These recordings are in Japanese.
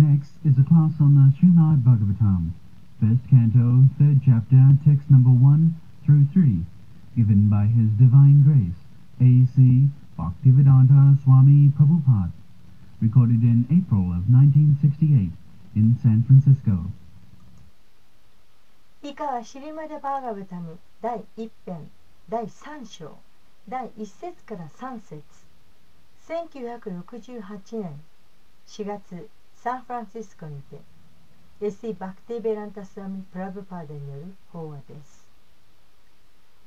Next is a class on the Srimad Bhagavatam, first canto, third chapter, text number 1 through 3, given by His Divine Grace, A.C. Bhaktivedanta Swami Prabhupada, recorded in April of 1968 in San Francisco. 以下はシリマデ・バーガブタム第1編第3章第1節から3節1968年4月 サンフランシスコにて S.C. バクティベランタスワミ・プラブパーダによる法話です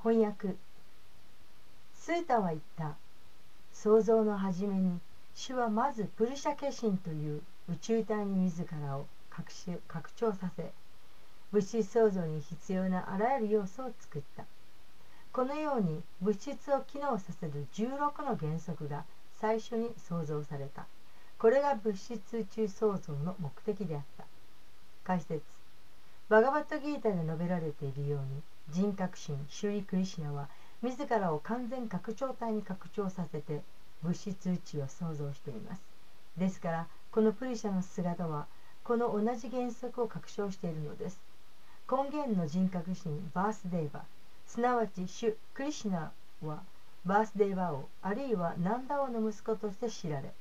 翻訳スータは言った創造の初めに主はまずプルシャ化身という宇宙体に自らを拡拡張させ物質創造に必要なあらゆる要素を作ったこのように物質を機能させる16の原則が最初に創造されたこれが物質宇宙創造の目的であった。解説。バガバットギータで述べられているように人格心シュリ・クリシナは自らを完全拡張体に拡張させて物質宇宙を創造しています。ですからこのプリシャの姿はこの同じ原則を拡張しているのです。根源の人格心バースデーバ。すなわち主クリシナはバースデーバ王あるいはナンダ王の息子として知られ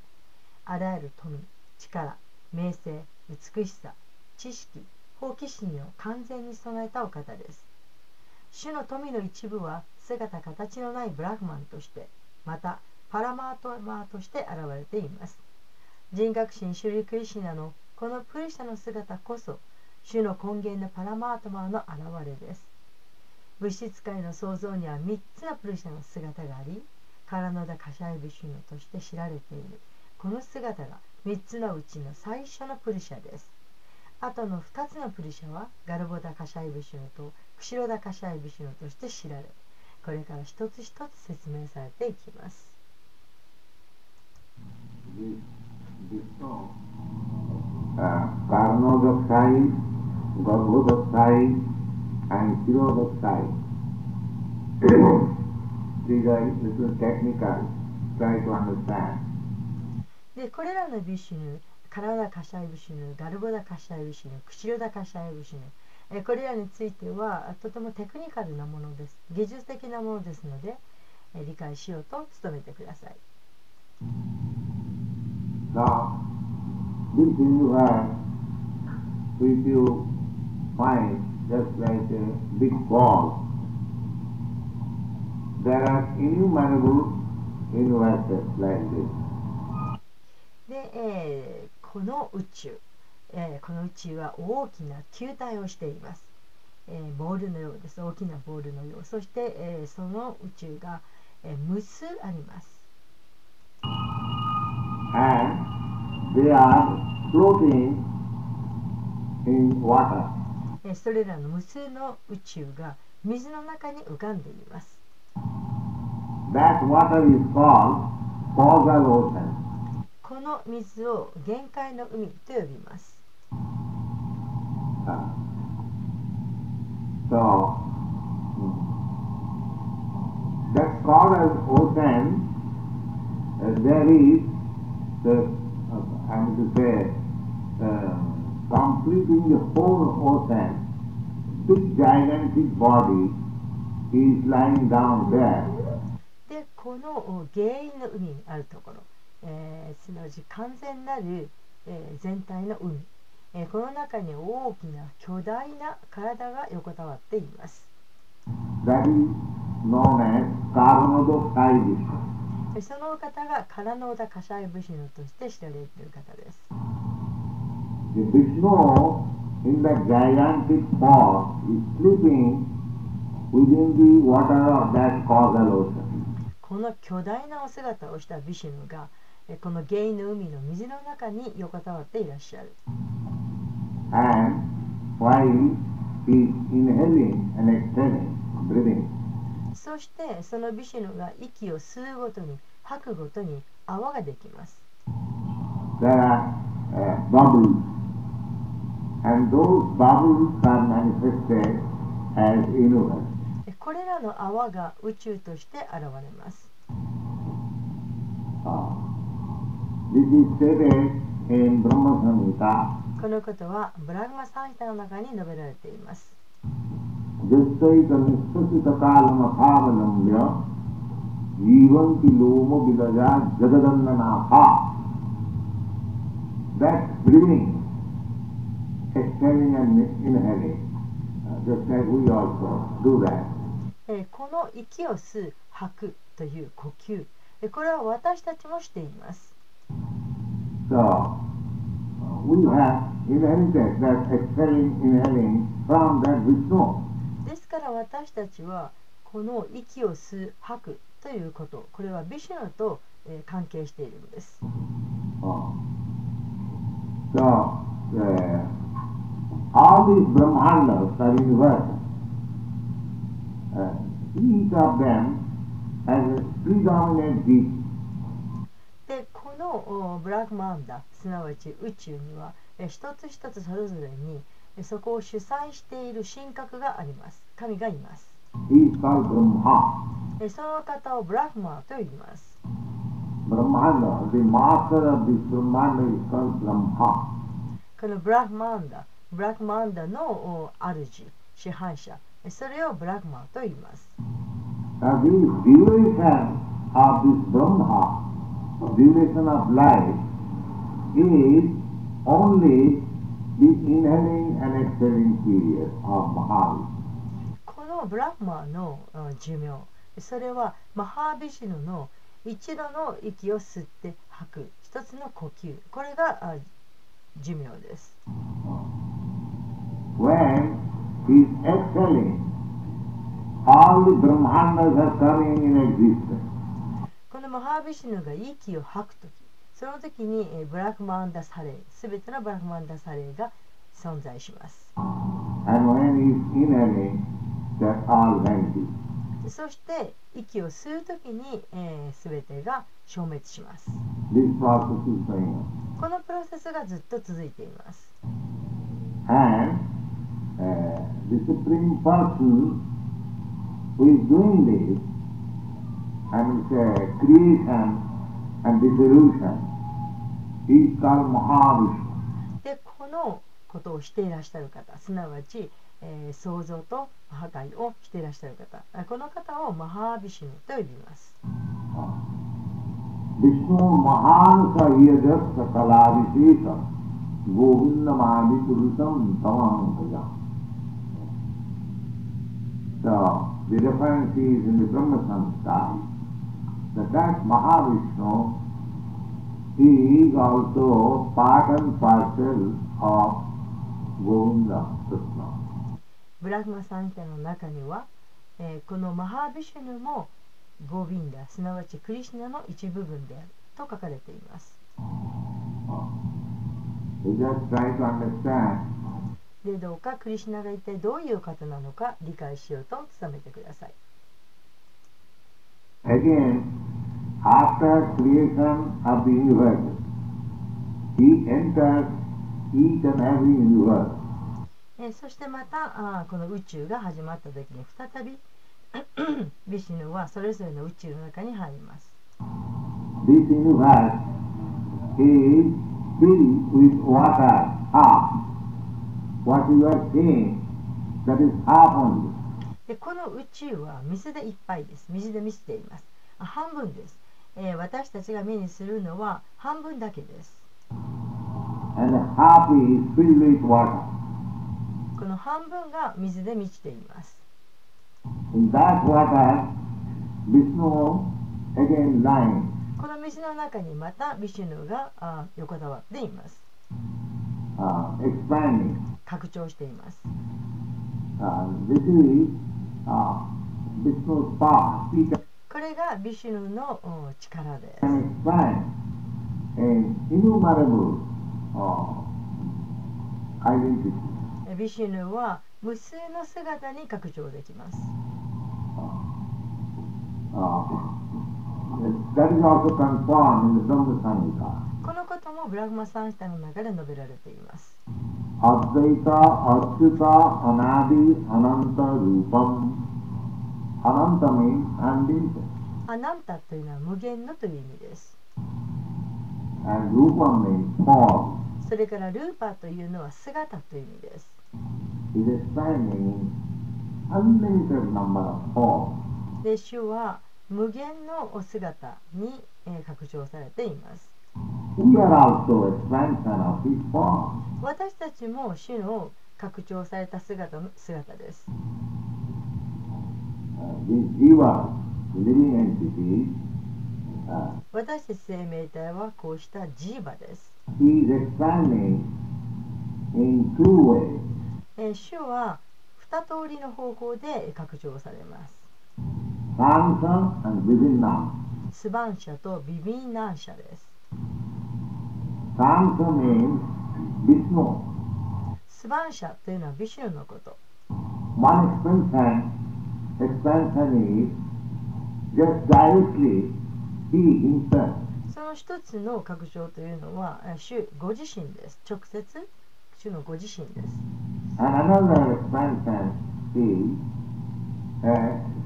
あらゆる富力名声美しさ知識好奇心を完全に備えたお方です。主の富の一部は姿形のないブラフマンとしてまたパラマートマーとして現れています。人格心シュリクリシナのこのプリシャの姿こそ主の根源のパラマートマーの現れです。物質界の創造には3つのプルシャの姿がありカラノダ・カシャイブシュノとして知られている。この姿が3つのうちの最初のプルシャですあとの2つのプルシャはガルボダ・カシャイブシュノとクシロダ・カシャイブシュノとして知られこれから一つ一つ説明されていきます. These are little technical. Try to understand. でこれらのビシュヌ、カラダカシャイブシュヌ、ガルボダカシャイブシュヌ、クシロダカシャイブシュヌ、えこれらについてはとてもテクニカルなものです。技術的なものですので、え理解しようと努めてください。Now, this universe, if you find just like a big ball, there are innumerable universes like this. で、えーこの宇宙、えーこの宇宙は大きな球体をしています、えーボールのようです。大きなボールのよう。そして、えーその宇宙が、えー無数あります。And they are floating in water. えーそれらの無数の宇宙が水の中に浮かんでいます。That water is called causal ocean. この水を限界の海と呼びます。で、この原因の海にあるところ、えー、すなわち完全なる、えー、全体の海、えー、この中に大きな巨大な体が横たわっています。その方がカラノーダカシャイブシノとして知られている方です。この巨大なお姿をしたビシュヌがこの原因の海の水の中に横たわっていらっしゃる。そしてそのビシュが息を吸うごとに吐くごとに泡ができます。これらの泡が宇宙として現れます。このことはブラグマサンヒタの中に述べられています。この息を吸う吐くという呼吸、これは私たちもしています。So, uh, we have inherited that exhaling, inhaling from that Vishnu. ですから私たちはこの息を吸う吐くということこれはビシュヌと、えー関係しているんです。Uh, So, uh, all these Brahmandas are universal. Uh, each of them has a predominant deity. のおブラックマンダすなわち宇宙にはえー一つ一つそれぞれにえーそこを主催している神格があります。神がいます。その方をブラックマンと言います.このブラックマンダブラックマンダのお主支配者。えーそれをブラックマンと言います duration of life, is only the inhaling and exhaling period of Mahavishnu. このブラックマンのうん寿命それはマハービシュヌの一度の息を吸って吐く一つの呼吸これがあ寿命です When he is exhaling, all the Brahmandas are coming in existence. このマハービシュヌが息を吐くときその時にえーブラックマンダサレーすべてのブラックマンダサレーが存在します.そして息を吸うときにすべ、てが消滅します.このプロセスがずっと続いています And uh, the Supreme Person who is doing this, I and uh, creation and dissolution. He is called Mahavishnu. で、このことをしていらっしゃる方、すなわち、えー、創造と破壊をしていらっしゃる方、この方をマハービシュと呼びます。ビシュマハンサイヤジャスタカラビシー、ゴヴィンマープルムタマンカ。the reference is in the Brahma Samskara. That that Mahavishnu he is also part and parcel of Govinda Krishna. ブラグマサンヒタの中には、えーこのマハービシュヌもゴビンダすなわちクリシュナの一部分であると書かれています。でどうかクリシュナが一体どういう方なのか理解しようと努めてください Again, after creation of the universe, he enters each and every universe. えーそしてまたあーこの宇宙が始まった時に再びビシュヌはそれぞれの宇宙の中に入ります This universe is filled with water, half. What you are seeing, that is half only. でこの宇宙は水でいっぱいです。水で満ちています。あ半分です、えー私たちが目にするのは半分だけです.この半分が水で満ちています.この水の中にまたビシュヌがあー横たわっています。Uh. 拡張しています。Uh, これがビシヌの力です。ビシヌは無数の姿に拡張できます。このこともブラフマ・サンスタの中で述べられています。Advaita Achyuta Anadi Ananta Rupam Ananta means unlimited. アナンタというのは無限のという意味です and rupa means form. それからルーパーというのは姿という意味です。Is expanding in unlimited number of forms. で主は無限のお姿に、えー拡張されています。私たちも主の拡張された姿の姿です。私たち生命体はこうしたジーバです。主は二通りの方向で拡張されます。スバンシャとビビンナンシャです。スモ。スバンシャというのはビシュヌのこと。その一つの拡張というのは、主ご自身です。直接、主のご自身です。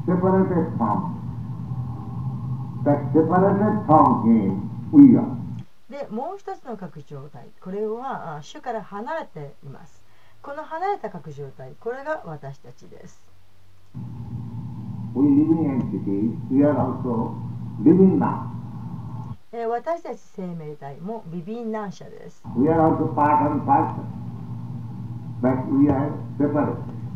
Separated from that. でもう一つの核状態これは主から離れています。この離れた核状態これが私たちです。私たち生命体もビビンナン社です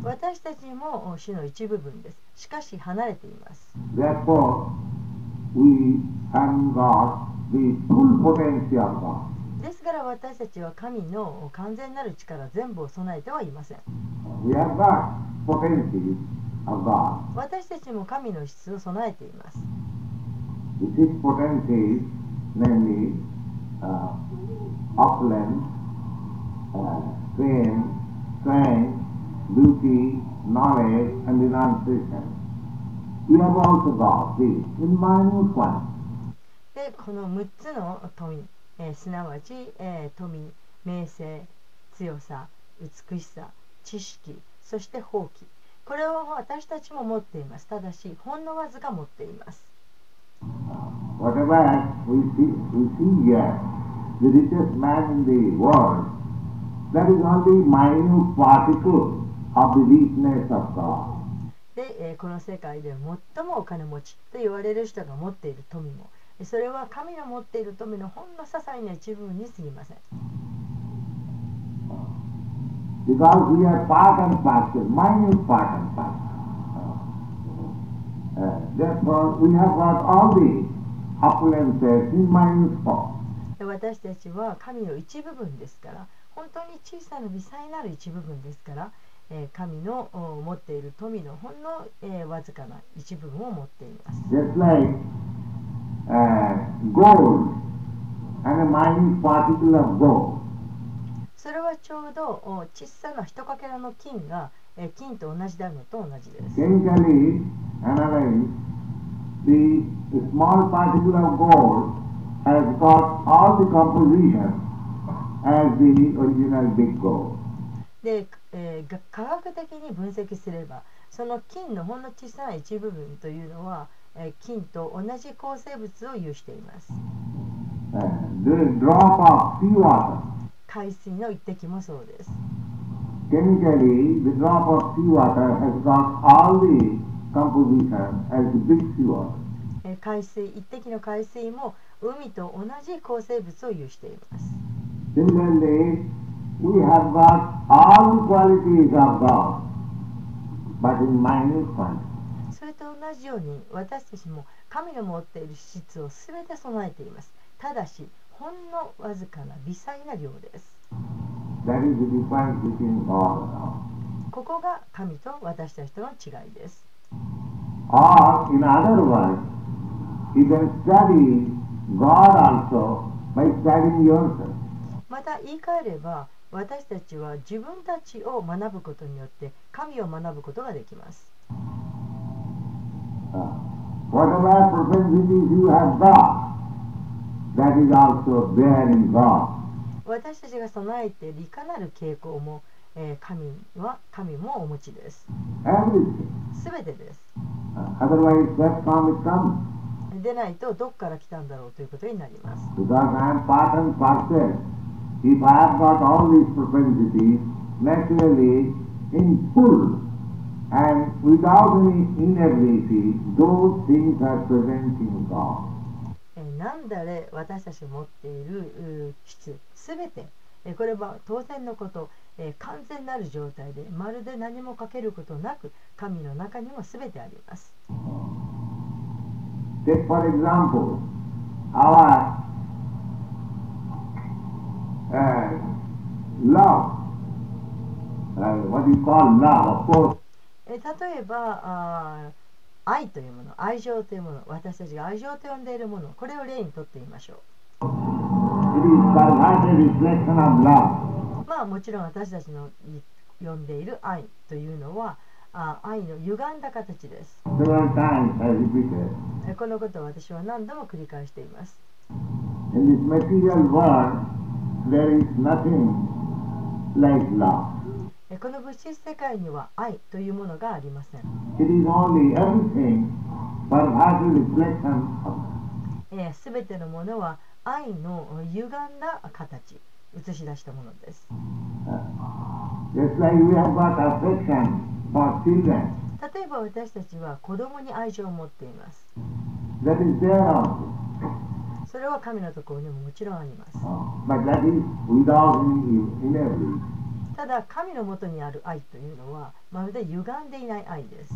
私たちも主の一部分ですしかし離れていますですから私たちは神の完全なる力全部を備えてはいません。私たちも神の質を備えています。We have also got these in my new class. で、この6つの富、えーすなわち、えー富、名声、強さ、美しさ、知識、そして放棄。これを私たちも持っています。ただし、ほんのわずか持っています。Whatever we see, we see here, the richest man in the world, that is only minute particle of the richness of God. で、えーこの世界で最もお金持ちと言われる人が持っている富も、えーそれは神の持っている富のほんの些細な一部分に過ぎません。私たちは神の一部分ですから、本当に小さな微細なる一部分ですから、神の持っている富のほんのわずかな一部分を持っています。それはちょうど小さな一かけらの金が金と同じであるのと同じです。で、えー、科学的に分析すればその金のほんの小さな一部分というのはえー金と同じ構成物を有しています Uh. 海水の一滴もそうです Chemically, the drop of seawater has got all the composition as the big seawater. えー海水一滴の海水も海と同じ構成物を有しています Similarly, we have got all the qualities of God, but in minute quantity. と同じように私たちも神の持っている質を全て備えていますただしほんのわずかな微細な量です.ここが神と私たちとの違いです Or, in other words, you can study God also by studying yourself. また言い換えれば私たちは自分たちを学ぶことによって神を学ぶことができます Uh, whatever propensities you have got, that is also there in God. 私たちが備えているいかなる傾向も、えー神は神もお持ちです Everything. 全てです Uh. でないとどっから来たんだろうということになります. If I have got all these propensities, naturally, in full and without any inability, those things are present in God. えーなんだれ私たちが持っているう質すべてえーこれは当然のこと、えー完全なる状態でまるで何もかけることなく神の中にもすべてあります Take for example, our uh, love. Uh, what you call love, of course, えー例えば愛というもの愛情というもの私たちが愛情と呼んでいるものこれを例にとってみましょ.う。まあもちろん私たちのい呼んでいる愛というのはあー愛の歪んだ形です。このことを私は何度も繰り返していますこの物質世界には愛というものがありません。すべてのものは愛の歪んだ形、映し出したものです。例えば私たちは子供に愛情を持っています。それは神のところにももちろんあります。ただ神のもとにある愛というのはまるで歪んでいない愛です。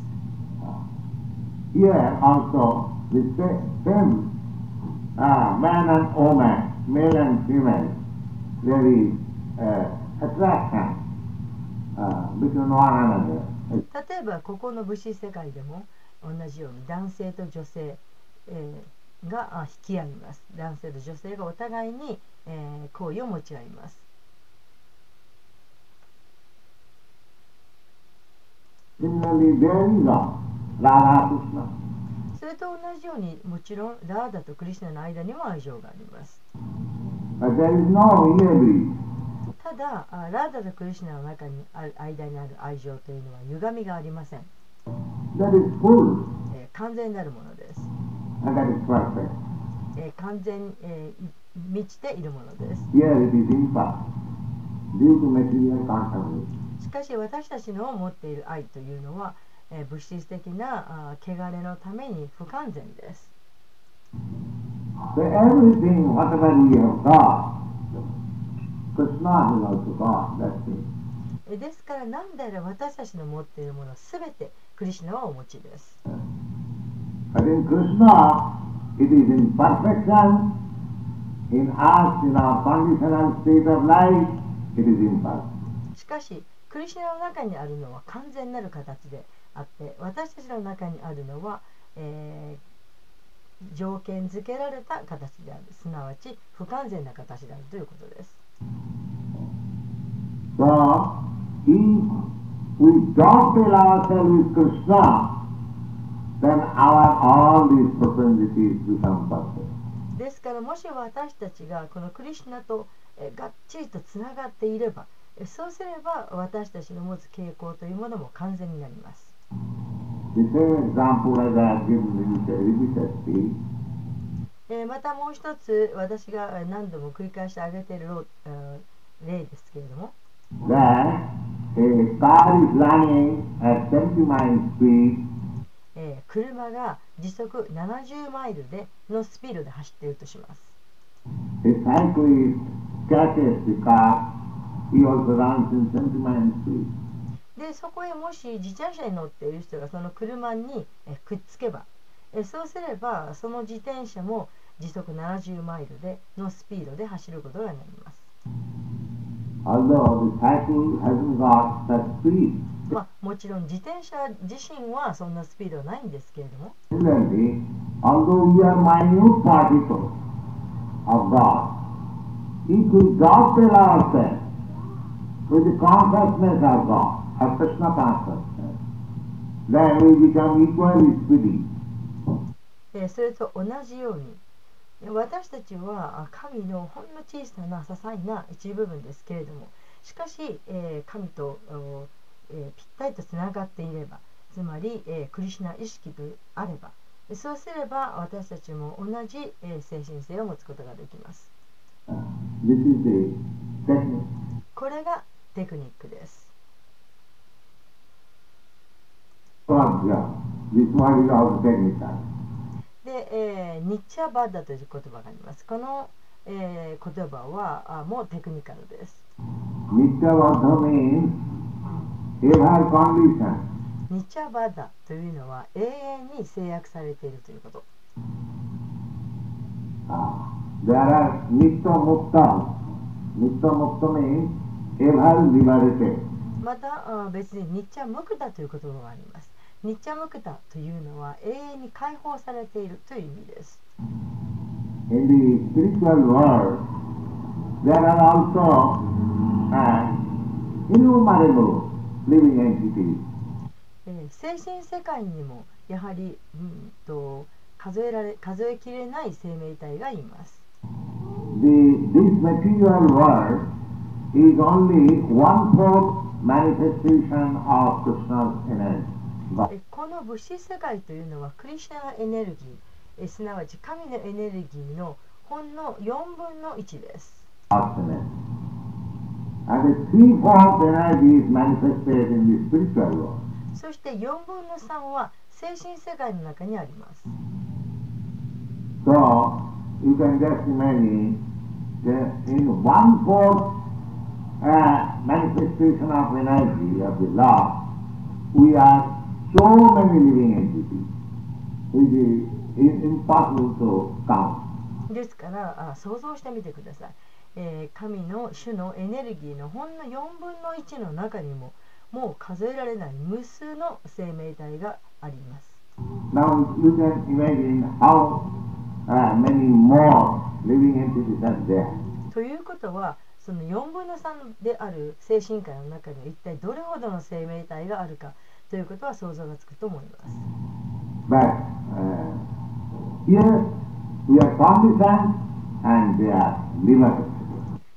例えばここの武士世界でも同じように男性と女性、えー、が引き合います。男性と女性がお互いに、えー、行為を持ち合います。それと同じようにもちろんラーダとクリシナの間にも愛情があります.ただあラーダとクリシナの中にある間にある愛情というのは歪みがありません、完全なるものです.えー完全、え満ちているものですしかし私たちの持っている愛というのは、え、物質的な汚れのために不完全です。ですから何で私たちの持っているものすべてクリシナは持ちです。しかし、クリシナの中にあるのは完全なる形であって私たちの中にあるのは、えー条件付けられた形であるすなわち不完全な形であるということです So, if we dovetail ourselves with Krishna, then our all these propensities become perfect. ですからもし私たちがこのクリシナとえーがっちりとつながっていればえそうすれば私たちの持つ傾向というものも完全になります。えーまたもう一つ私がえー何度も繰り返して挙げている例ですけれども。that a car is running at 70 miles speed えー車が時速70マイルでのスピードで走っているとしますでそこへもし自転車に乗っている人がその車にえーくっつけばえーそうすればその自転車も時速70マイルでのスピードで走ることがなります.まあもちろん自転車自身はそんなスピードはないんですけれども。Although we with the consciousness of God, of Krishna consciousness, then we become equally それと同じようにえー私たちはあ神のほんの小さな些細な一部分ですけれども.しかし、えー神と、おえーぴったりとつながっていればつまり、えークリシュナ意識であれば、そうすれば私たちも同じ、えー精神性を持つことができます。これがテクニックです。で、えー、ニッチャバッダという言葉があります。この、えー、言葉はあもうテクニカルです。ニッチャバッダ means it ニッチャバダというのは永遠に制約されているということ。Uh, there are ニッチャモッタ。ニッチャモッタ means またあ別にニッチャムクタという言葉があります。ニッチャムクタというのは永遠に解放されているという意味です。In the spiritual world, there are also uh, innumerable living entities. えー精神世界にもやはり、うん、と数えられ数えきれない生命体がいます。The, this material world is only one fourth manifestation of Krishna's energy. この物質世界というのはクリシュナのエネルギーえすなわち神のエネルギーのほんの4分の1です。そして4分の3は精神世界の中にあります。So you can just imagine that in one fourth uh, manifestation of energy of the law, we are so many living entities, which is, is impossible to count. ですからあ想像してみてください、えー神の主のエネルギーのほんの4分の1の中にももう数えられない無数の生命体があります Now you can imagine how uh, many more living entities are there. ということはその4分の3である精神界の中には一体どれほどの生命体があるかということは想像がつくと思います。But uh.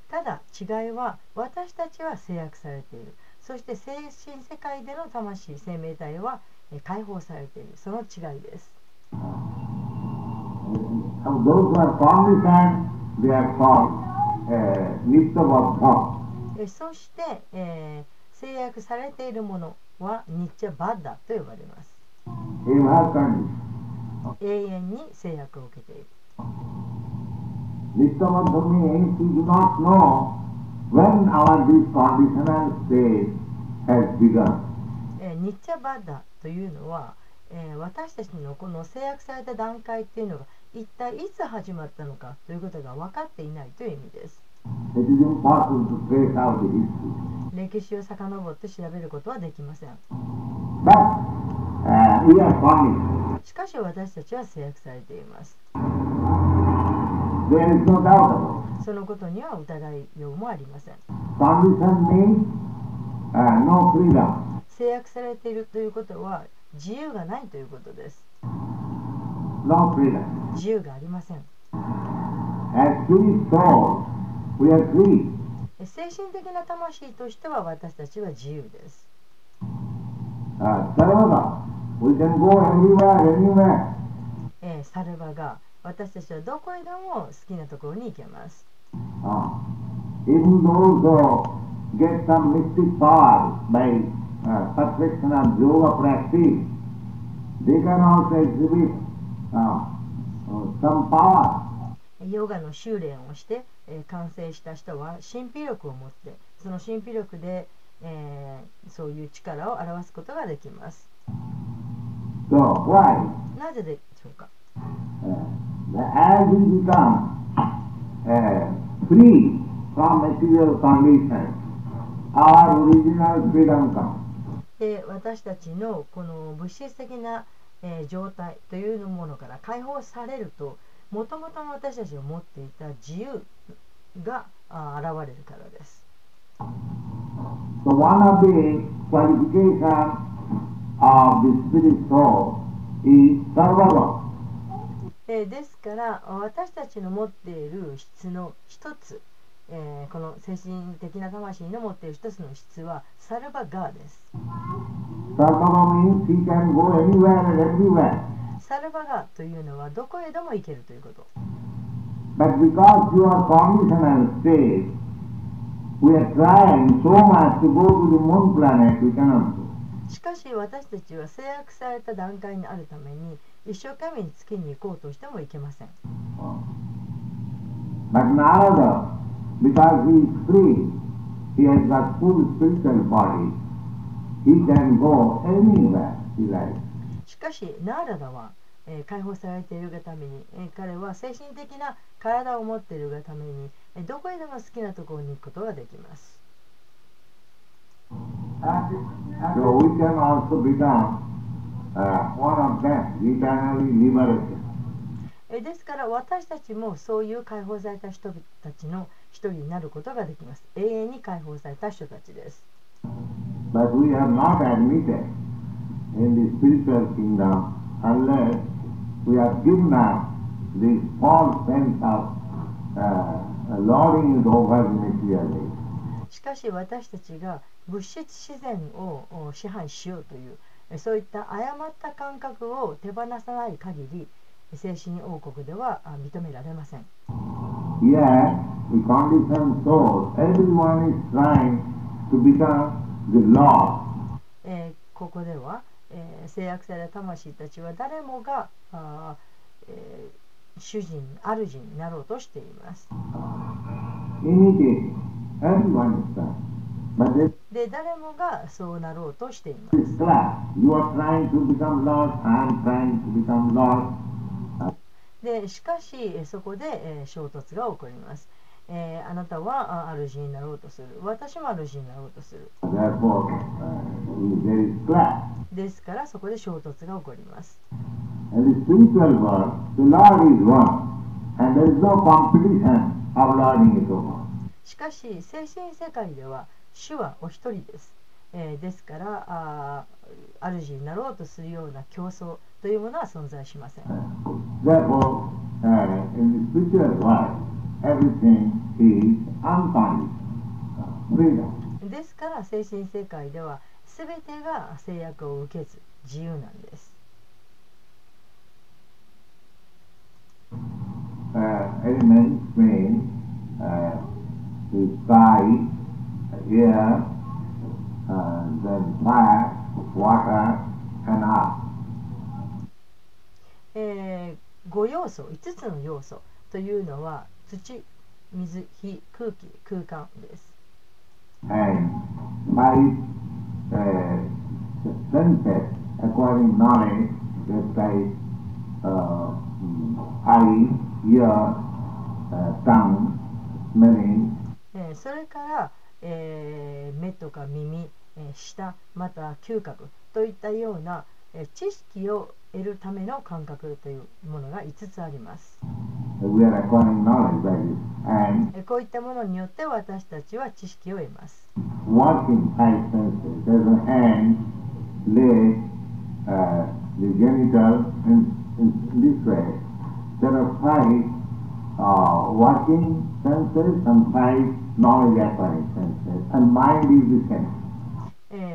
ただ違いは私たちは制約されている。そして精神世界での魂生命体はえー解放されている。その違いです。Those who are みっともっとそして、えー、制約されているものはニッチャバッダと呼ばれます。永遠に制約を受けている。ニチャバッダニッチャバッダというのは、えー、私たちのこの制約された段階っていうのが一体いつ始まったのかということが分かっていないという意味です.歴史を遡って調べることはできません uh. しかし私たちは制約されています.そのことには疑いようもありません uh. 制約されているということは自由がないということです自由がありません。精神的な魂としては私たちは自由です。サルバが私たちはどこへでも好きなところに行けます。Uh, uh. ヨガの修練をして、えー完成した人は神秘力を持ってその神秘力で、えーそういう力を表すことができます So why? なぜでしょうか Uh, as we become uh, free from material conditions, our original freedom comes. で私たちのこの物質的な、えー状態というものから解放されるともともとの私たちが持っていた自由があ現れるからです So one of the qualifications of the spirit soul is sarvava. えーですから私たちの持っている質の一つ、えーこの精神的な魂の持っている一つの質はサルバガーです.サルバガというのはどこへでも行けるということ But because you are conditional state, we are trying so much to go to the moon planet, we cannot go. しかし私たちは制約された段階にあるために一生懸命に月に行こうとしてもいけません But Narada, because he free, he has got full spiritual body, he can go anywhere he like. しかし、ナーラダは、え、解放されているがために、え、彼は精神的な体を持っているがために、え、どこへでも好きなところに行くことができます。ですから私たちもそういう解放された人たちの人になることができます。永遠に解放された人たちです。しかし私たちが物質自然を支配しようというそういった誤った感覚を手放さない限り精神王国では認められません。ここでは、え、制約された魂たちは誰もがあ、え、主人、主になろうとしています。で誰もがそうなろうとしています。でしかしえーそこで、えー衝突が起こります、えーあなたはあ主になろうとする。私も主になろうとする。Uh. ですからそこで衝突が起こります.しかし精神世界では主はお一人です、えーですからあー主になろうとするような競争というものは存在しません。ですから精神世界では全てが制約を受けず自由なんです。えー、5要素5つの要素というのは土水火空気空間です。それから、えー、目とか耳、えー、舌また嗅覚といったような、えー、知識を得るための感覚というものが5つあります。こういったものによって私たちは知識を得ます。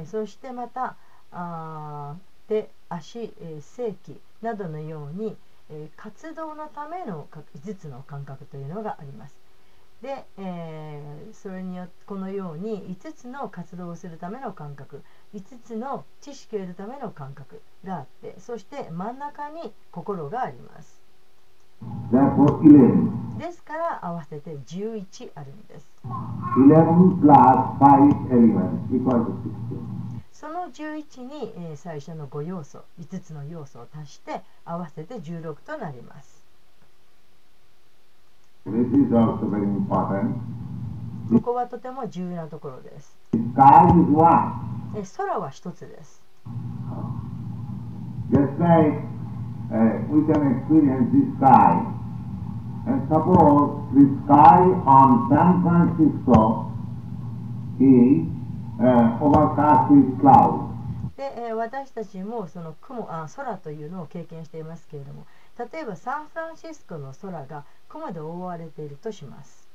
そしてまた、uh, で足、えー性器などのように、えー活動のためのか5つの感覚というのがあります。で、えーそれによってこのように5つの活動をするための感覚5つの知識を得るための感覚があってそして真ん中に心があります Therefore, 11. ですから合わせて11あるんです11 plus 5 elements equal to 16. その十一に、えー、最初の5要素5つの要素を足して合わせて十六となります。ここはとても重要なところです。え空は一つです。And suppose the sky on San Francisco is で私たちもその雲あ空というのを経験していますけれども例えばサンフランシスコの空が雲で覆われているとします。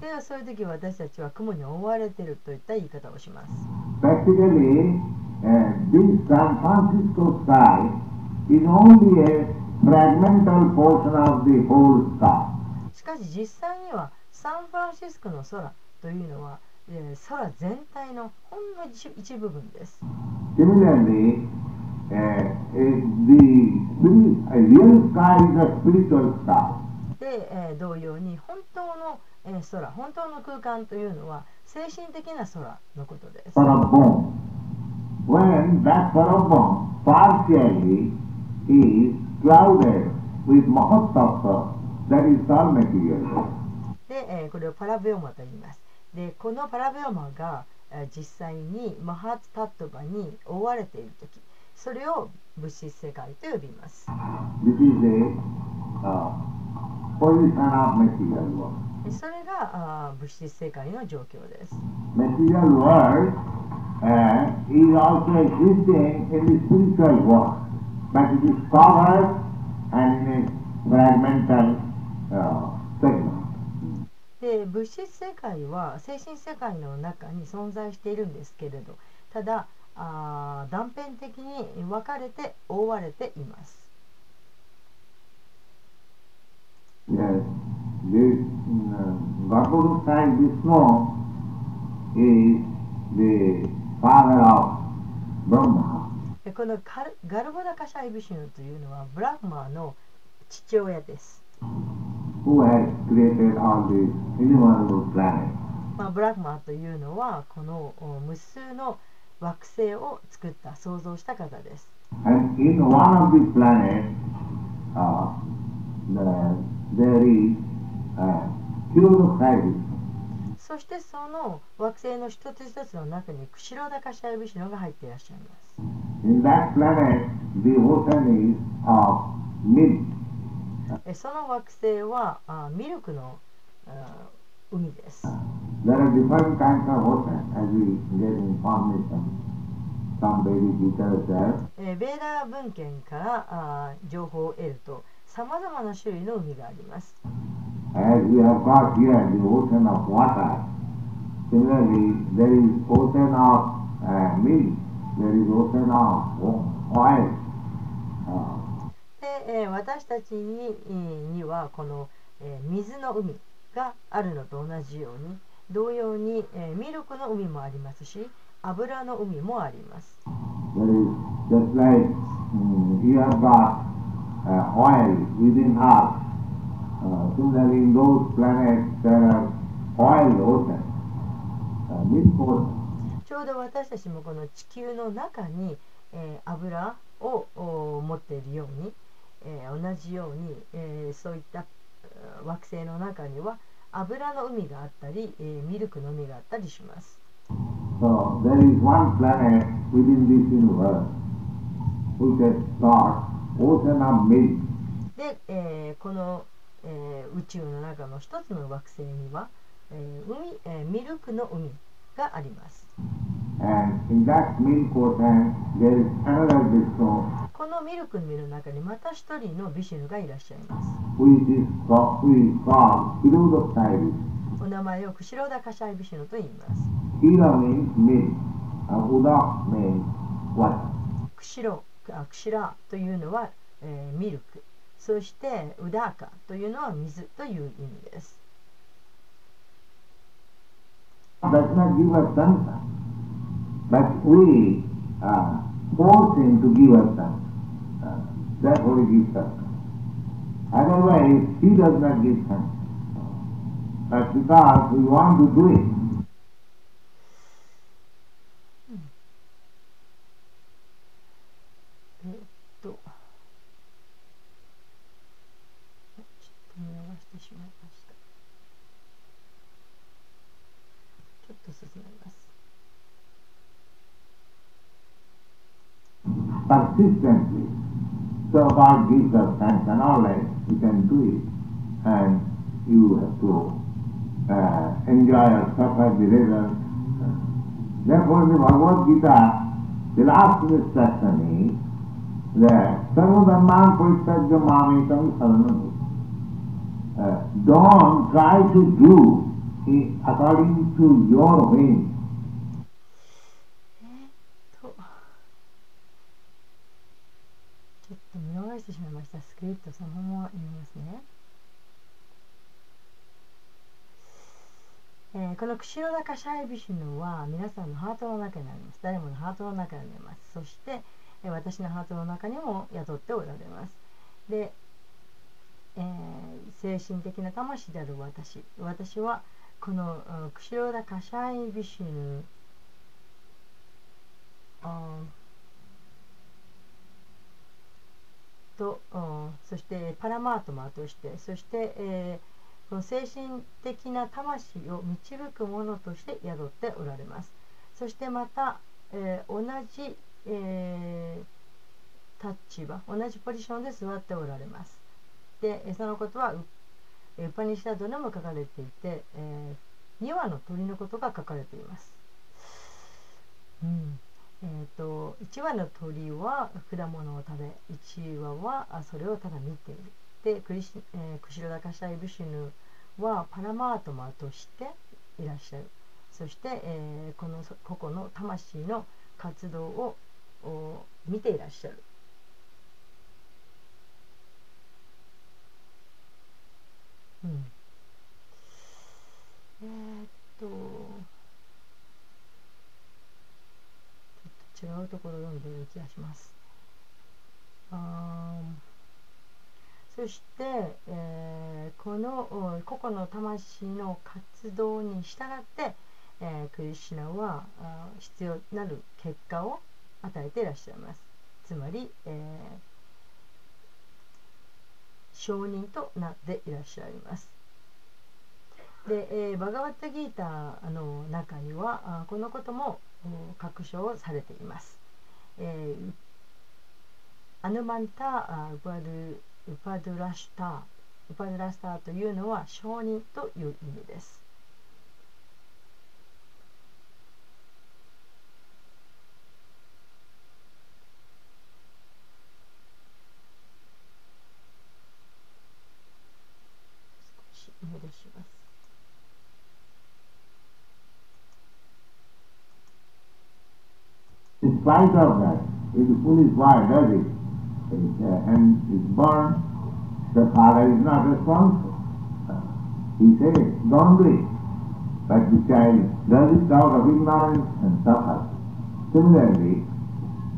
ではそういう時私たちは雲に覆われているといった言い方をします。しかし実際にはサンフランシスコの空というのは空全体のほんの一部分です。で、えー、同様に本当の、えー、空、本当の空間というのは精神的な空のことです。Clouded with Mahatattva, that is all material. で、えーこれをパラベオマと言います。で、このパラベオマが、えー実際にマハタットバに覆われているとき、それを物質世界と呼びます。This is a uh, position of material world. でそれがあー物質世界の状況です。Material world uh, is also existing in the spiritual world, but it is covered and in a fragmental uh, segment. で物質世界は精神世界の中に存在しているんですけれどただあー断片的に分かれて覆われています。Yes, this uh, Garbhodu Sai Vishnu is the father of Brahma. このガルボダカシャイビシュンというのはブラッマーの父親です。まあ、ブラッマーというのはこの無数の惑星を作った、想像した方です。そしてその惑星の一つ一つの中に釧路高下指しのが入っていらっしゃいます。その惑星はあミルクの海です。ベーダー文献からあ情報を得ると。さまざまな種類の海があります。で私たちに,にはこの水の海があるのと同じように同様にミルクの海もありますし油の海もあります。There uh, oil within Earth. Uh, similarly, in those planets there are oil ocean, uh, milk ocean. ちょうど私たちもこの地球の中に、えー油をお持っているように、えー同じように、えーそういったえー惑星の中には油の海があったり、えーミルクの海があったりします。So there is one planet within this universe which has got. で、えー、この、えー、宇宙の中の一つの惑星には、えー海えー、ミルクの海があります。このミルクの海の中にまた一人のビシがいらっしゃいます。お名前をクシロダカシャイビシュヌと言います。クシロ。あクシラというのは、えーミルクそしてウダーカというのは水という意味です Does not give us sunshine, but we uh, force him to give us sunshine. Uh, therefore he gives us. Otherwise, he does not give sunshine. But because we want to do it, persistently. So God gives us sanction, all right, you can do it. And you have to uh, enjoy or suffer the result. Therefore, the Bhagavad Gita, the last instruction is that Sarvadharman Parisajya Mametam Saranam. Uh, Don't try to do according to your way. ちょっと見逃してしまいました。スクリプトそのまま読みますね、えーこの釧路高シャイビシュヌは皆さんのハートの中にあります。誰ものハートの中にあります。そして、えー私のハートの中にも宿っておられます。で、えー精神的な魂である私。私はこのうん釧路高シャイビシュヌあーと、うんそしてパラマートマーとしてそして、えーこの精神的な魂を導くものとして宿っておられます。そしてまた、えー同じ、えー立場同じポジションで座っておられます。でそのことはウパニシャドでも書かれていて、え2羽の鳥のことが書かれています、うん。えー、と1羽の鳥は果物を食べ1羽はそれをただ見ている。でクリシ、えークシロダカシャイブシヌはパラマートマとしていらっしゃる。そして、えーこの個々の魂の活動を見ていらっしゃる。うん。えーっとちょっと違うところを読んでいる気がします。あそして、えーこの個々の魂の活動に従って、えークリシュナはあ必要なる結果を与えていらっしゃいます。つまり、えー証人となっていらっしゃいます。で、えーバガワッタギーターの中にはあこのことも確証されています。えーアヌマンタウパドゥウパドラシュタウパドゥラスターというのは証人という意味です。spite of that, if the foolish boy does it, it, uh, and is burned, the father is not responsible. Uh, he says, don't do it. But the child does it out of ignorance and suffers. Similarly,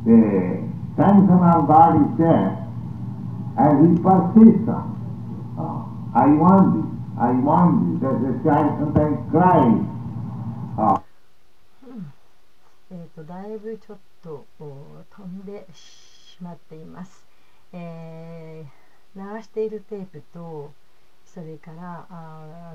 the sanction of God is there, and he persists on. Uh, I want this, I want this. As the child sometimes cries, uh, えー、とだいぶちょっ と飛んでしまっています、えー流しているテープとそれからあ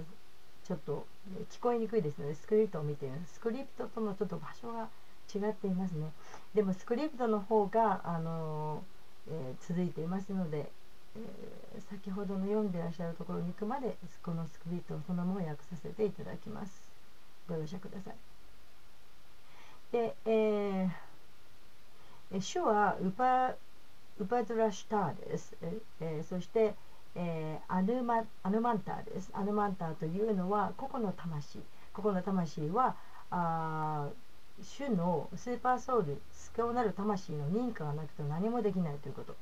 ちょっと聞こえにくいですのでスクリプトを見ています。スクリプトとのちょっと場所が違っていますね。でもスクリプトの方が、あのーえー続いていますので、えー先ほどの読んでらっしゃるところに行くまでこのスクリプトをそのまま訳させていただきます。ご容赦ください。で、えー主はウパウパドラシュターです。えそして、えーアヌマアヌマンターです。アヌマンターというのは個々の魂。個々の魂はあ主のスーパーソウル、救うなる魂の認可がなくて何もできないということ。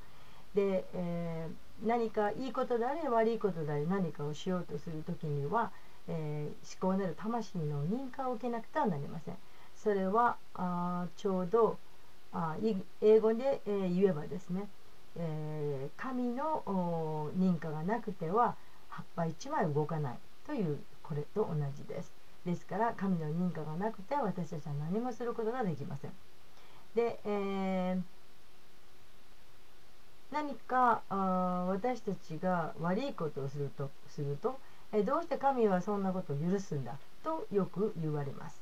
で、えー何かいいことであれ悪いことであれ何かをしようとするときには、えー思考なる魂の認可を受けなくてはなりません。それはあちょうどあ英語で、えー言えばですね、えー神の認可がなくては葉っぱ一枚動かないというこれと同じです。ですから神の認可がなくて私たちは何もすることができません。で、えー何かあ私たちが悪いことをするとすると、えーどうして神はそんなことを許すんだとよく言われます。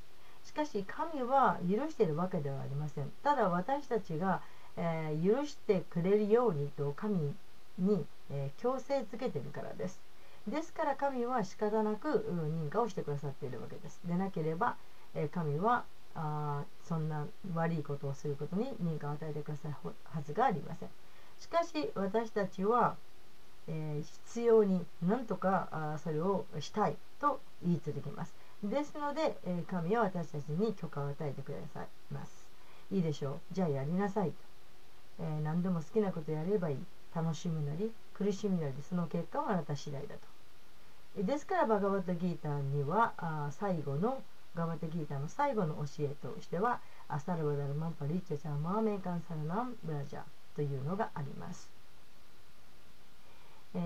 しかし神は許しているわけではありません。ただ私たちが、えー許してくれるようにと神に、えー強制づけているからです。ですから神は仕方なく認可をしてくださっているわけです。でなければ、えー神はあそんな悪いことをすることに認可を与えてくださるはずがありません。しかし私たちは、えー必要に何とかあそれをしたいと言い続けます。ですので、え神は私たちに許可を与えてくださいます。いいでしょう。じゃあやりなさいと、えー何でも好きなことやればいい。楽しむなり苦しみなりその結果はあなた次第だと。ですからバガバットギーターにはあ最後のガバットギーターの最後の教えとしてはアサルバダルマンパリッチェチャーマーメーカンサルナンブラジャーというのがあります、え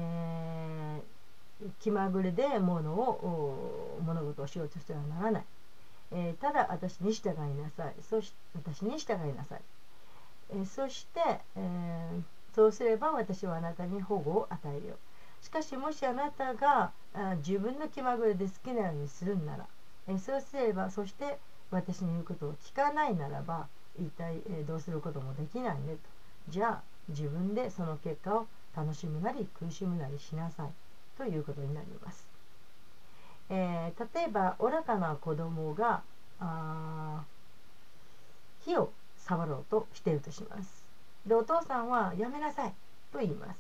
ー気まぐれで物を物事をしようとしてはならない、えーただ私に従いなさい。そし私に従いなさい、えーそして、えーそうすれば私はあなたに保護を与えるよしかしもしあなたがあ自分の気まぐれで好きなようにするんなら、えそうすればそして私の言うことを聞かないならば一体、えどうすることもできないねと。じゃあ自分でその結果を楽しむなり苦しむなりしなさい。ということになります、えー例えば愚かな子供があ火を触ろうとしているとします。でお父さんはやめなさいと言います。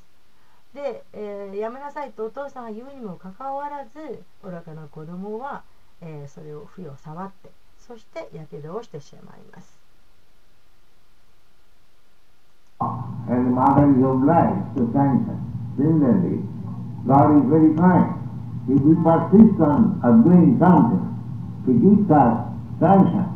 で、えーやめなさいとお父さんが言うにもかかわらず愚かな子供は、えーそれを火を触ってそしてやけどをしてしまいます。And mother is obliged to sanction. Similarly, God is very kind. If we persist on of doing something, He gives us sanction.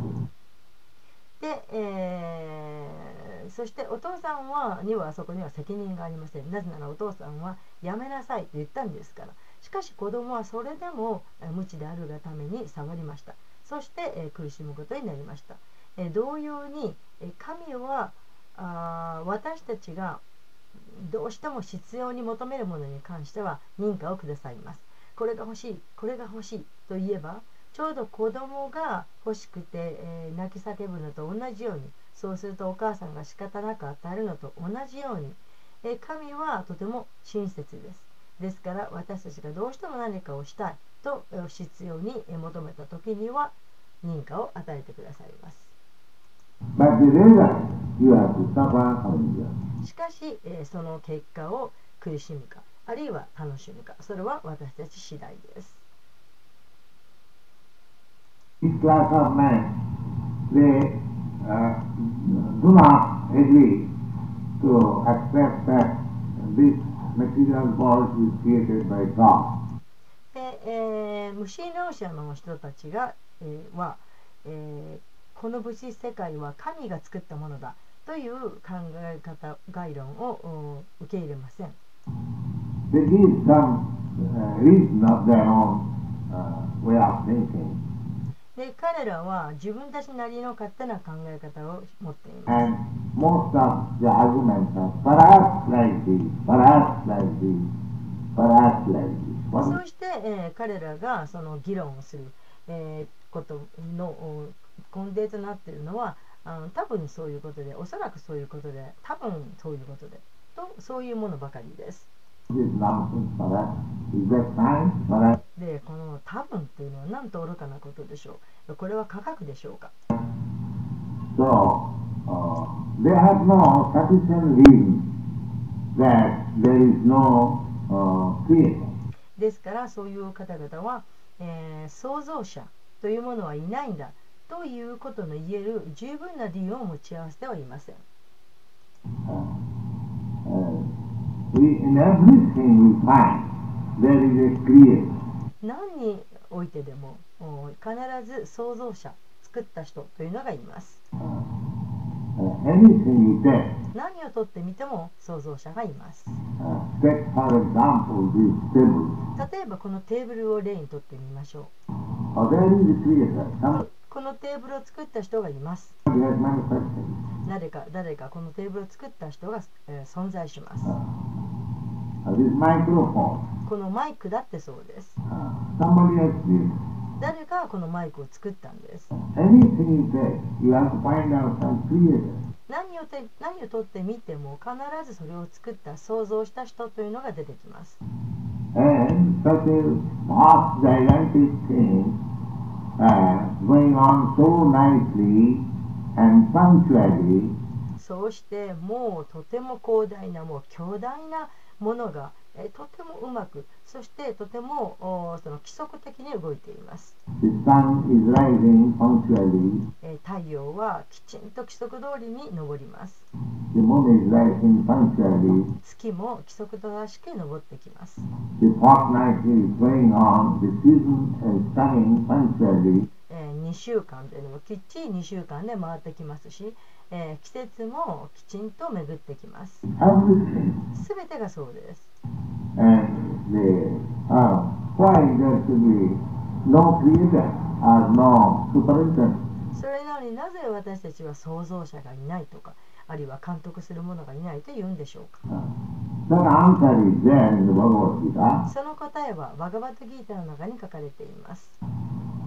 で、えーそしてお父さんはにはそこには責任がありませんなぜならお父さんはやめなさいと言ったんですからしかし子供はそれでも無知であるがために触りましたそして、えー苦しむことになりました、えー同様に、えー神はあ私たちがどうしても必要に求めるものに関しては認可をくださいます。これが欲しいこれが欲しいと言えばちょうど子供が欲しくて、えー泣き叫ぶのと同じようにそうするとお母さんが仕方なく与えるのと同じように、えー神はとても親切です。ですから私たちがどうしても何かをしたいとえー必要に求めた時には認可を与えてくださいます。しかし、え、その結果を苦しむかあるいは楽しむかそれは私たち次第です。虫の者の人たちが、え、は、え、この物質世界は神が作ったものだという考え方概論を受け入れません。彼らは自分たちなりの勝手な考え方を持っています。そして、えー、彼らがその議論をする、えー、ことの根底となっているのはあの多分そういうことでおそらくそういうことで多分そういうことでとそういうものばかりです。でこの多分っていうのはなんと愚かなことでしょうこれは科学でしょうか？So, uh, they have no sufficient reason that there is no uh, creator. ですからそういう方々は、えー創造者というものはいないんだということの言える十分な理由を持ち合わせてはいません。何においてでも必ず創造者、作った人というのがいます。何をとってみても創造者がいます。例えばこのテーブルを例にとってみましょう。このテーブルを作った人がいます。誰か誰かこのテーブルを作った人が、存在します。このマイクだってそうです。誰かこのマイクを作ったんです。何を,て撮ってみても必ずそれを作った想像した人というのが出てきます。そうしてもうとても広大なもう強大なものがえ、とてもうまく、そしてとてもおその規則的に動いています。太陽はきちんと規則通りに昇ります。月も規則正しく登ってきます。えー、2週間というのもきっちり2週間で回ってきますし、え、季節もきちんと巡ってきます。すべてがそうです。and the uh, find それなのになぜ私たちは創造者がいないとか、あるいは監督する者がいないと言うんでしょうか、その答えはバガバットギターの中に書かれています。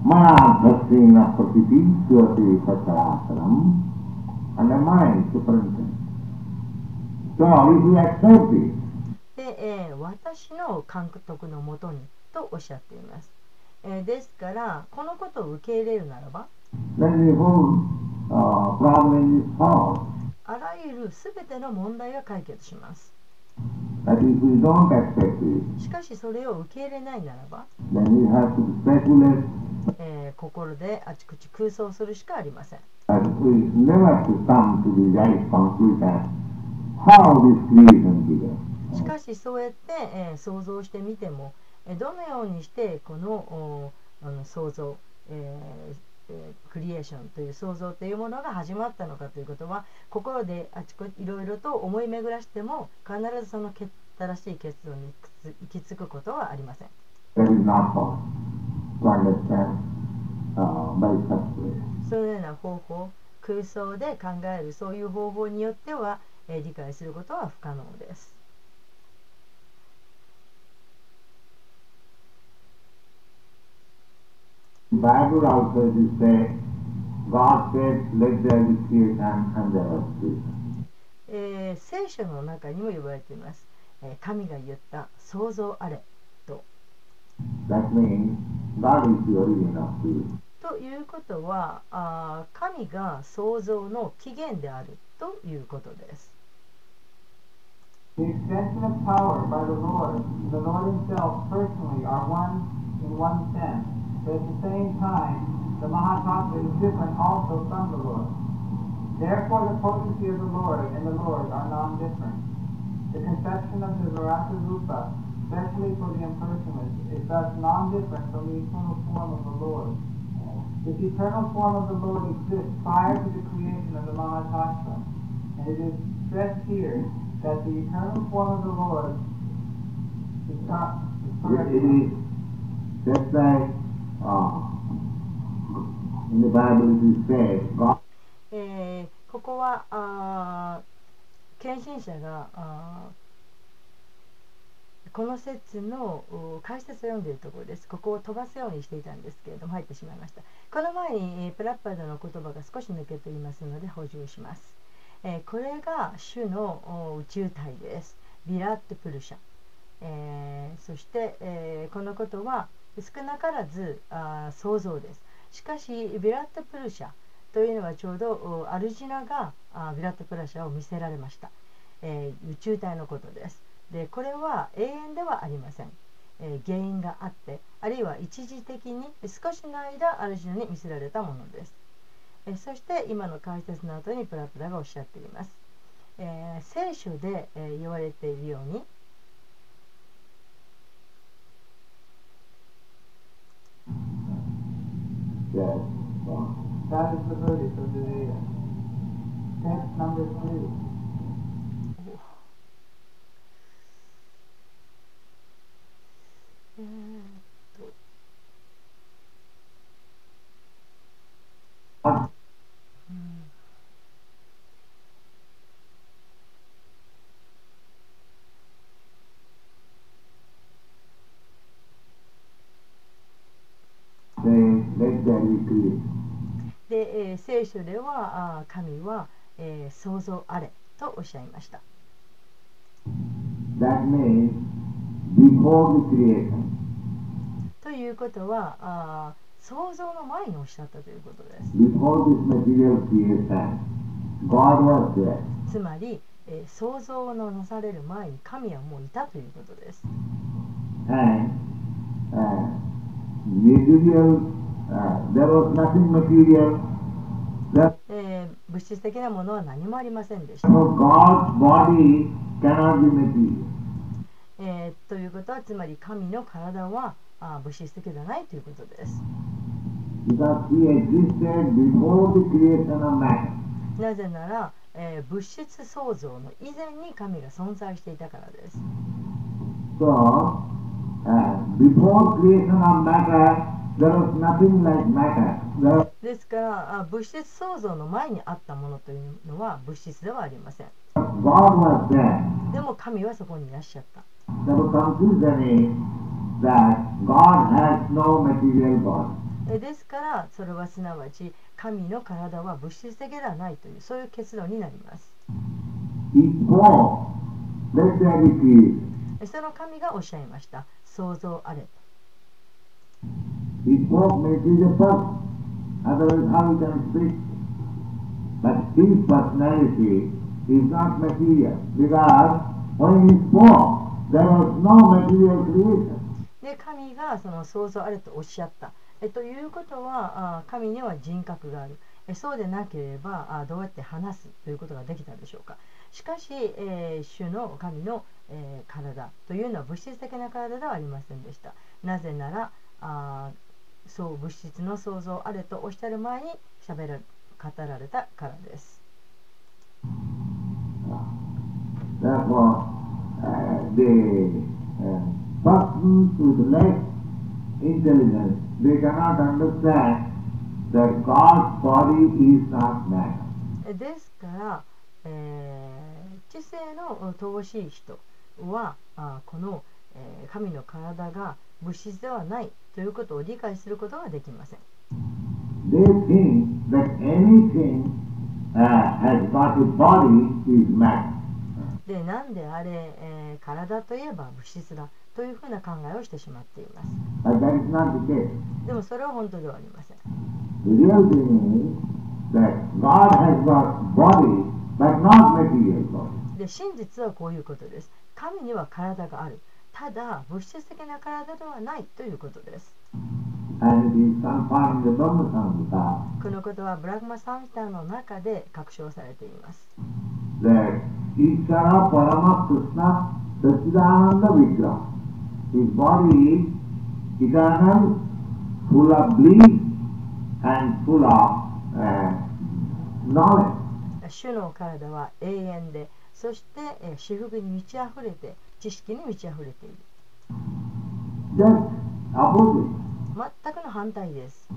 マーガスィナプリス、して、え、私の監督のもとにとおっしゃっています、えー、ですからこのことを受け入れるならばあらゆる全ての問題が解決します。しかしそれを受け入れないならば、心であちこち空想するしかありません。How this reason be しかし、そうやって、えー想像してみても、えーどのようにしてこのおあの創造、えーえークリエーションという創造というものが始まったのかということは心であちこちいろいろと思い巡らしても必ずその結正しい結論に行き着くことはありません。Uh. そのような方法空想で考えるそういう方法によっては、えー理解することは不可能です。Bible also is say, God said, let there be creation and there was creation. えー聖書の中にも言われています。えー神が言った創造あれ That means God is the origin of creation. ということはあー神が創造の起源であるということです。The extension of power by the Lord, the Lord Himself personally, are one in one sense, but at the same time, the Mahatattva is different also from the Lord. Therefore, the potency of the Lord and the Lord are non-different. The conception of the Virata Rupa, especially for the impersonalist, is thus non-different from the eternal form of the Lord. This eternal form of the Lord exists prior to the creation of the Mahatattva, and it is stressed here that the eternal form of the Lord is not is it is just like the Bible it is said, God えここはあ献身者があこの説の解説を読んでいるところです。ここを飛ばすようにしていたんですけれども入ってしまいました。この前に、えープラッパードの言葉が少し抜けていますので補充します。えーこれが主の宇宙体です。ビラットプルシャ。えーそして、えーこのことは少なからずあ想像です。しかしビラットプルシャというのはちょうどアルジナがあビラットプラシャを見せられました、えー宇宙体のことです。でこれは永遠ではありません、えー原因があってあるいは一時的に少しの間アルジナに見せられたものです、えーそして今の解説の後にプラプラがおっしゃっています、え聖書で、え言われているように uh, That is the verdict of the Veda. Text number three. え聖書では神は、えー創造あれとおっしゃいました That means creation, ということはあー創造の前におっしゃったということです before this material creation, God was there. つまり、えー創造のなされる前に神はもういたということです。And uh, material, uh, there was nothing material. え、物質的なものは何もありませんでした。え、ということは、つまり神の体はあ物質的ではないということです。なぜなら、え、物質創造の以前に神が存在していたからです。ですから物質創造の前にあったものというのは物質ではありません。でも神はそこにいらっしゃった。ですからそれはすなわち神の体は物質的ではないというそういう結論になります。一方その神がおっしゃいました。想像あれ He spoke means he's a person. Otherwise, how he can speak? But his personality is not material because when he spoke, there was no material creation. で神がその創造あれとおっしゃった。えということはあ神には人格がある。えそうでなければあどうやって話すということができたでしょうか。しかし、えー主の神の、えー体というのは物質的な体ではありませんでした。なぜならあそう物質の想像あれとおっしゃる前に喋る語られたからです。ですから、えー、知性の乏しい人はあこの、えー、神の体が物質ではないということを理解することができません。で、なんであれ、体といえば物質だというふうな考えをしてしまっています。でもそれは本当ではありません。で真実はこういうことです。神には体がある。ただ物質的な体ではないということです。このことはブラグマ・サンヒタの中で確証されています。主の体は永遠で、そして私服に満ち溢れて、知識に満ち溢れている。全くの反対です。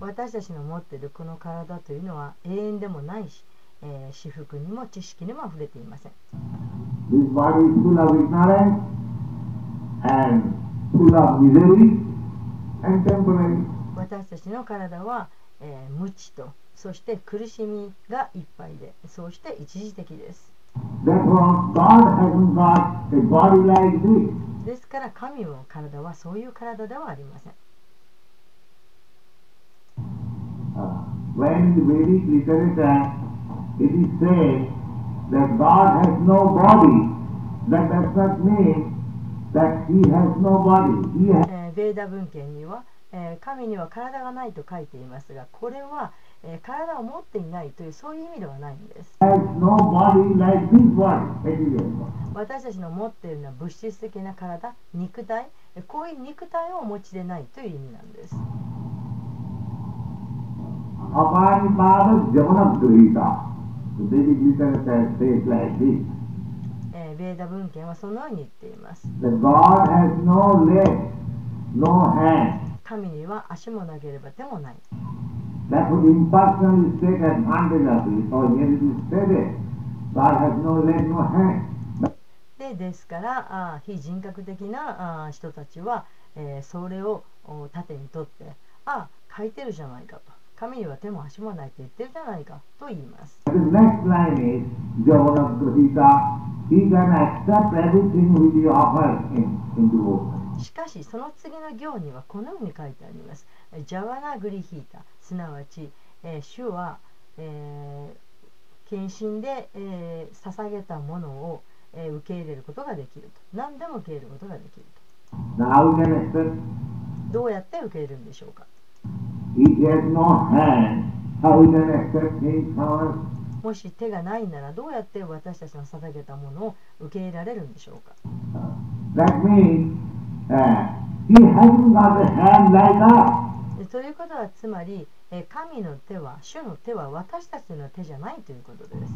私たちの持っているこの体というのは永遠でもないし、えー、私服にも知識にも溢れていません。This body is full of ignorance and full of misery and temperance. 私たちの体は、えー無知と、そして苦しみがいっぱいで、そうして一時的です。ですから神の体はそういう体ではありません。Uh, when the Vedic literature it is said that God has no body, that does not mean that He has no body. He has えーベーダ文献には、えー神には体がないと書いていますが、これは、えー体を持っていないというそういう意味ではないんです。私たちの持っているのは物質的な体、肉体、えーこういう肉体をお持ちでないという意味なんです。The. えーベーダ文献はそのように言っています。That God has no leg, no hand. 神には足もなければ手もない。で,ですからあ、非人格的なあ人たちは、えー、それを盾にとって、ああ、書いてるじゃないかと。神には手も足もないって言ってるじゃないかと言います。で、次の言葉は、しかしその次の行にはこのように書いてあります。ジャワナグリヒータすなわち、えー主は、えー献身で、えー捧げたものを、えー受け入れることができると。何でも受け入れることができると。どうやって受け入れるんでしょうか?もし手がないならどうやって私たちの捧げたものを受け入れられるんでしょうか？That means そういうことはつまり神の手は主の手は私たちの手じゃないということです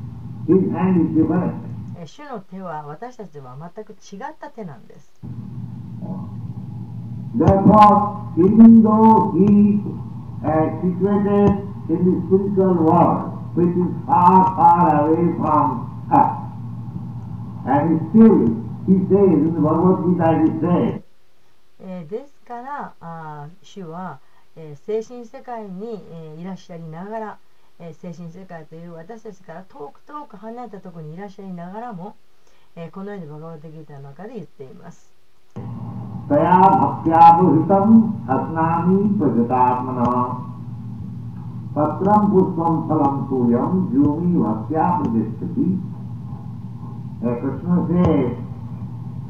主の手は私たちは全く違った手なん。ですえーですからあー主は、えー精神世界に、えーいらっしゃりながら、えー精神世界という私たちから遠く遠く離れたところにいらっしゃりながらも、えーこのようにバガバタギータの中で言っています。 तया भक्त्यापहृतम् अस्नामि प्रगतात्मनः पत्रं पुष्पं फलं तोयं योनि भक्त्या प्रतिष्ठति Uh, Krishna says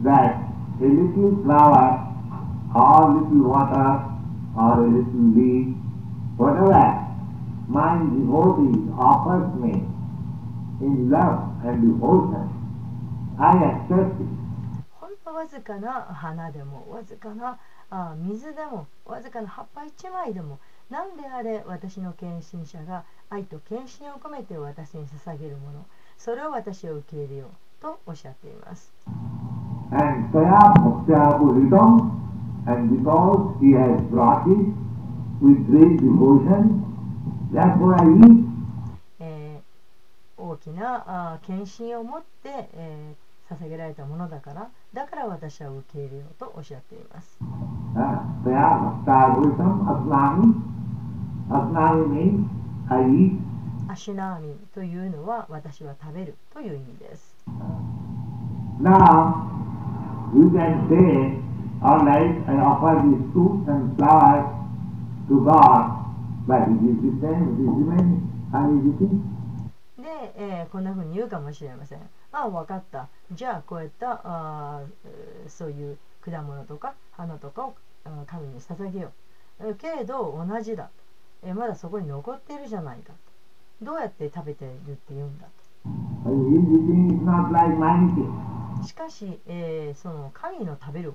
that a little flower or little water or a little leaf, whatever my devotee offers me in love and devotion, I accept it. ほんのわずかな花でもわずかなあー水でもわずかな葉っぱ一枚でも何であれ私の献身者が愛と献身を込めて私に捧げるものそれを私は受け入れようとおっしゃっています。and and because he has brought it with great devotion, therefore I eat. えー大きな献身を持って、えー捧げられたものだからだから私は受け入れようとおっしゃっています。Uh. アシュナーミンというのは私は食べるという意味です。Now, you can say, all I offer these fruits and flowers to God, but it is the same, it is remaining. You eating? で、えーこんな風に言うかもしれません。ああ、分かった。じゃあ、こうやったあそういう果物とか花とかを神に捧げよう。えーけれど、同じだ、えーまだそこに残っているじゃないか。どうやって食べているって言うんだ is. しかし、えーその神の食べる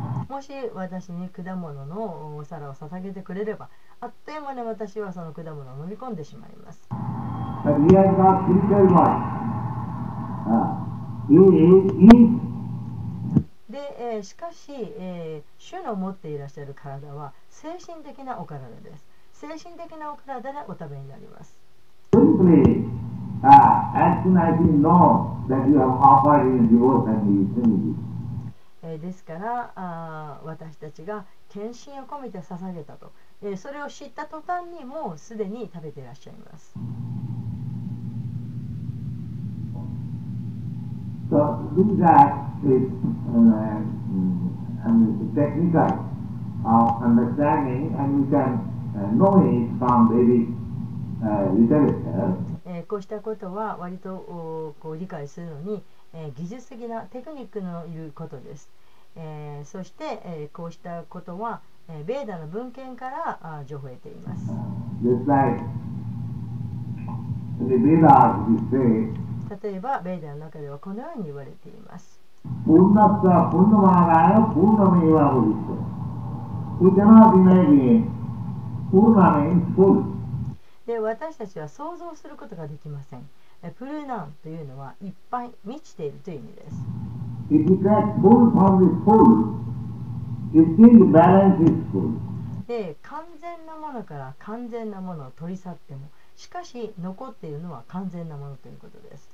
もし私に果物のお皿を捧げてくれればあっという間に私はその果物を飲み込んでしまいます。で、え、しかし、え、主の持っていらっしゃる体は精神的なお体です。精神的なお体でお食べになります。えーですから私たちが献身を込めて捧げたと、えーそれを知った途端にもうすでに食べていらっしゃいます。So do that is uh, mm, I mean, technical of understanding and you can uh, know it from Vedic uh, literature. えーこうしたことは割とおこう理解するのに、えー技術的なテクニックのいることです。え、そして、え、こうしたことは、え、ベーダの文献からあ情報を得ています。例えば、ベーダの中ではこのように言われています。で私たちは想像することができません。プルナンというのはいっぱい満ちているという意味です。で、完全なものから完全なものを取り去っても、しかし残っているのは完全なものということです。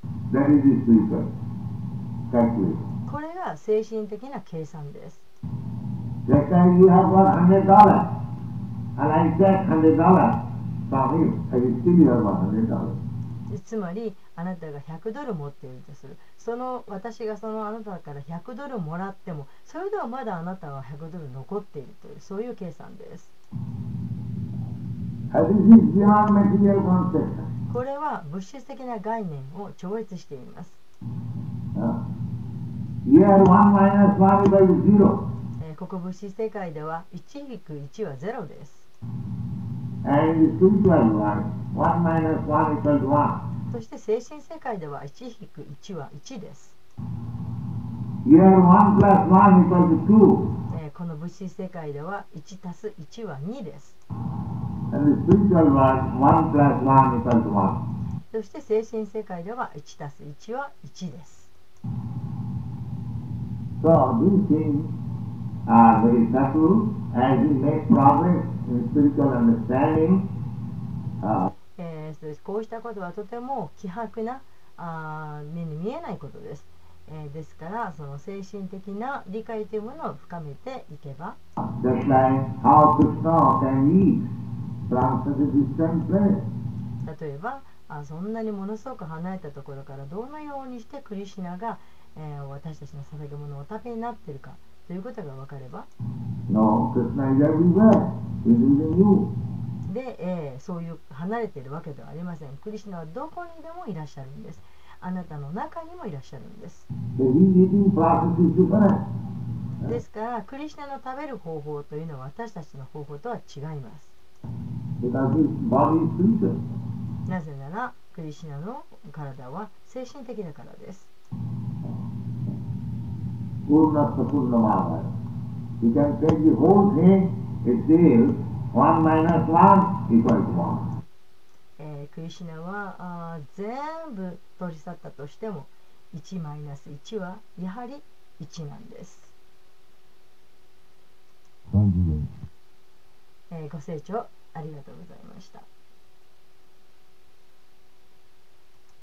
これが精神的な計算です。つまりあなたが100ドル持っているとする。その私がそのあなたから100ドルもらってもそれではまだあなたは100ドル残っているというそういう計算です。これは物質的な概念を超越しています、えー、ここ物質世界では1-1は0です。そして精神世界では1引く1は1です。この物質世界では1たす1は2です。そして精神世界では1たす1は1です。So these things are very subtle as we make progress in spiritual understanding. Uh, えーそうこうしたことはとても希薄なあー目に見えないことです。えーですからその精神的な理解というものを深めていけば just like how Krishna can eat from such a distant place. 例えばあそんなにものすごく離れたところからどのようにしてクリシュナが、えー私たちの捧げ物をお食べになっているかということが分かれば No, Krishna is everywhere. You. で、えーそういう離れているわけではありません。クリシナはどこにでもいらっしゃるんです。あなたの中にもいらっしゃるんです。ですからクリシナの食べる方法というのは私たちの方法とは違います。なぜならクリシナの体は精神的だからです。1えー、クリシナはあ全部取り去ったとしても1マイナス1はやはり1なんです。えー、ご清聴ありがとうございました。